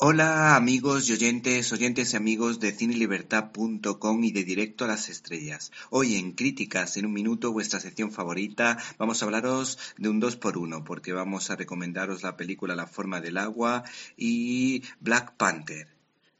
Hola amigos y oyentes, oyentes y amigos de cinelibertad.com y de Directo a las Estrellas. Hoy en Críticas en un minuto, vuestra sección favorita, vamos a hablaros de un 2 por 1 porque vamos a recomendaros la película La forma del agua y Black Panther.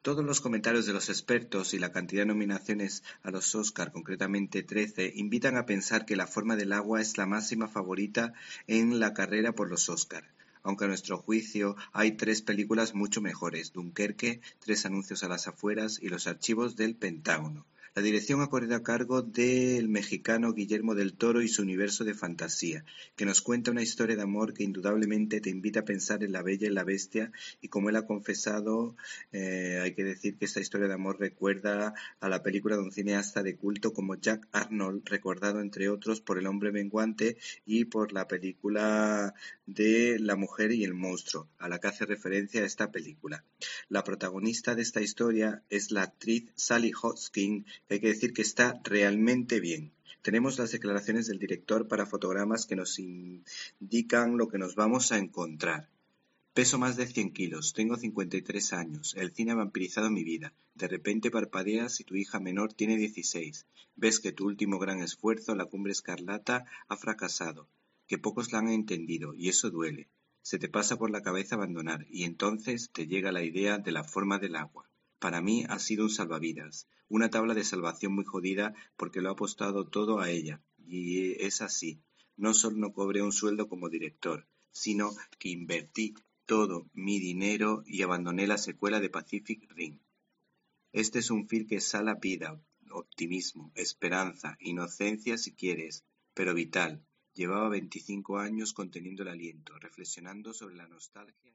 Todos los comentarios de los expertos y la cantidad de nominaciones a los Oscar, concretamente 13, invitan a pensar que La forma del agua es la máxima favorita en la carrera por los Oscar aunque a nuestro juicio hay tres películas mucho mejores, Dunkerque, Tres anuncios a las afueras y Los archivos del Pentágono. La dirección ha corrido a cargo del mexicano Guillermo del Toro y su universo de fantasía, que nos cuenta una historia de amor que indudablemente te invita a pensar en la bella y la bestia, y como él ha confesado, eh, hay que decir que esta historia de amor recuerda a la película de un cineasta de culto como Jack Arnold, recordado entre otros por El hombre menguante y por la película de La mujer y el monstruo, a la que hace referencia esta película. La protagonista de esta historia es la actriz Sally Hodgkin, hay que decir que está realmente bien. Tenemos las declaraciones del director para fotogramas que nos indican lo que nos vamos a encontrar. Peso más de 100 kilos, tengo 53 años, el cine ha vampirizado mi vida. De repente parpadeas y tu hija menor tiene 16. Ves que tu último gran esfuerzo, la cumbre escarlata, ha fracasado, que pocos la han entendido, y eso duele. Se te pasa por la cabeza abandonar, y entonces te llega la idea de la forma del agua. Para mí ha sido un salvavidas, una tabla de salvación muy jodida porque lo ha apostado todo a ella. Y es así. No solo no cobré un sueldo como director, sino que invertí todo mi dinero y abandoné la secuela de Pacific Rim. Este es un film que sala vida, optimismo, esperanza, inocencia si quieres, pero vital. Llevaba 25 años conteniendo el aliento, reflexionando sobre la nostalgia.